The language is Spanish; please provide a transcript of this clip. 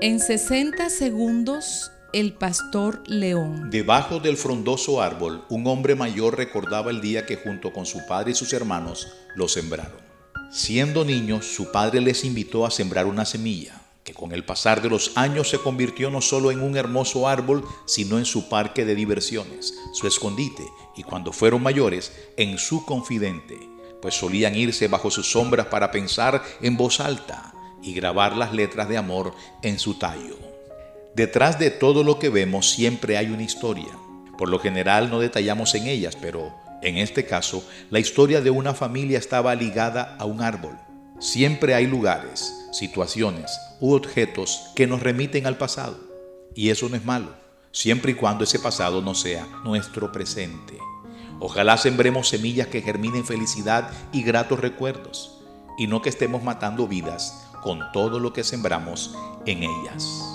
En 60 segundos, el pastor León. Debajo del frondoso árbol, un hombre mayor recordaba el día que junto con su padre y sus hermanos lo sembraron. Siendo niños, su padre les invitó a sembrar una semilla, que con el pasar de los años se convirtió no solo en un hermoso árbol, sino en su parque de diversiones, su escondite, y cuando fueron mayores, en su confidente, pues solían irse bajo sus sombras para pensar en voz alta y grabar las letras de amor en su tallo. Detrás de todo lo que vemos siempre hay una historia. Por lo general no detallamos en ellas, pero en este caso la historia de una familia estaba ligada a un árbol. Siempre hay lugares, situaciones u objetos que nos remiten al pasado. Y eso no es malo, siempre y cuando ese pasado no sea nuestro presente. Ojalá sembremos semillas que germinen felicidad y gratos recuerdos, y no que estemos matando vidas con todo lo que sembramos en ellas.